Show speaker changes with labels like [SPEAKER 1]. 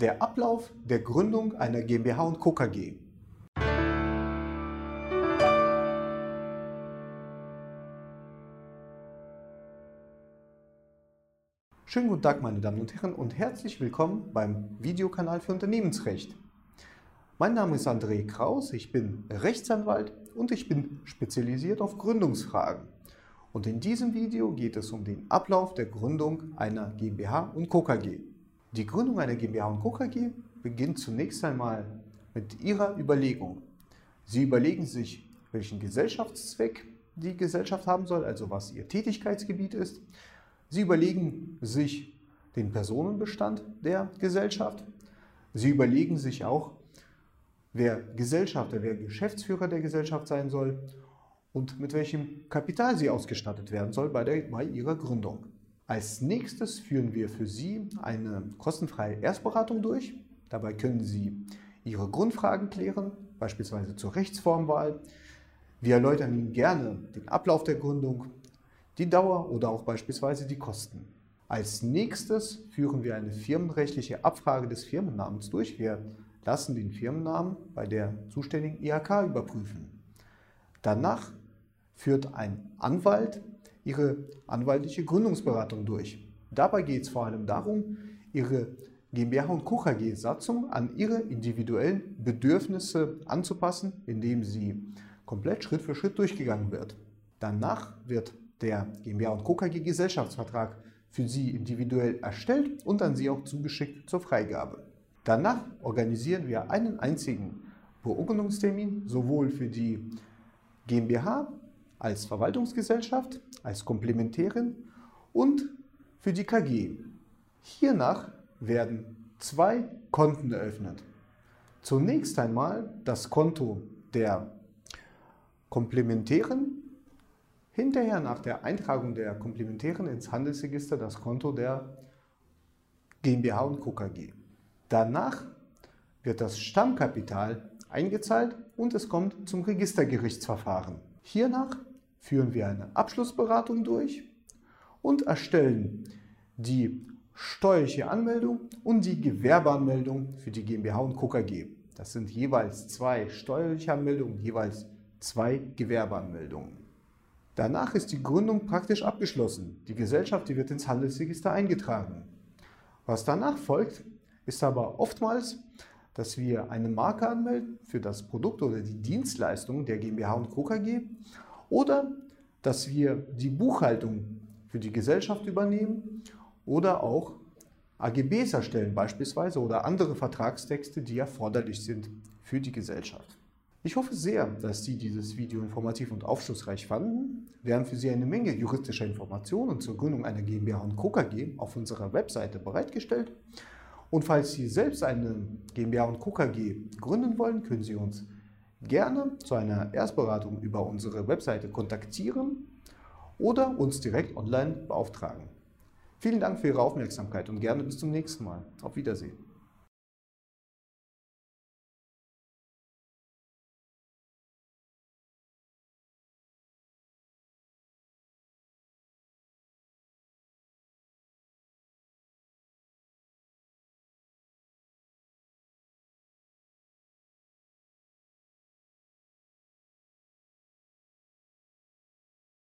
[SPEAKER 1] Der Ablauf der Gründung einer GmbH und Co. KG. Schönen guten Tag, meine Damen und Herren, und herzlich willkommen beim Videokanal für Unternehmensrecht. Mein Name ist André Kraus, ich bin Rechtsanwalt und ich bin spezialisiert auf Gründungsfragen. Und in diesem Video geht es um den Ablauf der Gründung einer GmbH und Co. KG. Die Gründung einer GmbH und Co. Beginnt zunächst einmal mit Ihrer Überlegung. Sie überlegen sich, welchen Gesellschaftszweck die Gesellschaft haben soll, also was Ihr Tätigkeitsgebiet ist. Sie überlegen sich den Personenbestand der Gesellschaft. Sie überlegen sich auch, wer Gesellschafter, wer Geschäftsführer der Gesellschaft sein soll und mit welchem Kapital sie ausgestattet werden soll bei, der, bei ihrer Gründung. Als nächstes führen wir für Sie eine kostenfreie Erstberatung durch. Dabei können Sie Ihre Grundfragen klären, beispielsweise zur Rechtsformwahl. Wir erläutern Ihnen gerne den Ablauf der Gründung, die Dauer oder auch beispielsweise die Kosten. Als nächstes führen wir eine firmenrechtliche Abfrage des Firmennamens durch. Wir lassen den Firmennamen bei der zuständigen IHK überprüfen. Danach führt ein Anwalt ihre anwaltliche Gründungsberatung durch. Dabei geht es vor allem darum, ihre GmbH und Co. KG Satzung an ihre individuellen Bedürfnisse anzupassen, indem sie komplett Schritt für Schritt durchgegangen wird. Danach wird der GmbH und Co. KG Gesellschaftsvertrag für Sie individuell erstellt und an Sie auch zugeschickt zur Freigabe. Danach organisieren wir einen einzigen Beurkundungstermin sowohl für die GmbH als Verwaltungsgesellschaft, als Komplementärin und für die KG. Hiernach werden zwei Konten eröffnet. Zunächst einmal das Konto der Komplementären, hinterher nach der Eintragung der Komplementären ins Handelsregister das Konto der GmbH und Co. KG. Danach wird das Stammkapital eingezahlt und es kommt zum Registergerichtsverfahren. Hiernach führen wir eine Abschlussberatung durch und erstellen die steuerliche Anmeldung und die Gewerbeanmeldung für die GmbH und Co. KG. Das sind jeweils zwei steuerliche Anmeldungen, jeweils zwei Gewerbeanmeldungen. Danach ist die Gründung praktisch abgeschlossen. Die Gesellschaft die wird ins Handelsregister eingetragen. Was danach folgt, ist aber oftmals, dass wir eine Marke anmelden für das Produkt oder die Dienstleistung der GmbH und Co. Oder dass wir die Buchhaltung für die Gesellschaft übernehmen oder auch AGBs erstellen beispielsweise oder andere Vertragstexte, die erforderlich sind für die Gesellschaft. Ich hoffe sehr, dass Sie dieses Video informativ und aufschlussreich fanden. Wir haben für Sie eine Menge juristischer Informationen zur Gründung einer GmbH und Co. KG auf unserer Webseite bereitgestellt. Und falls Sie selbst eine GmbH und Co. KG gründen wollen, können Sie uns gerne zu einer Erstberatung über unsere Webseite kontaktieren oder uns direkt online beauftragen. Vielen Dank für Ihre Aufmerksamkeit und gerne bis zum nächsten Mal. Auf Wiedersehen.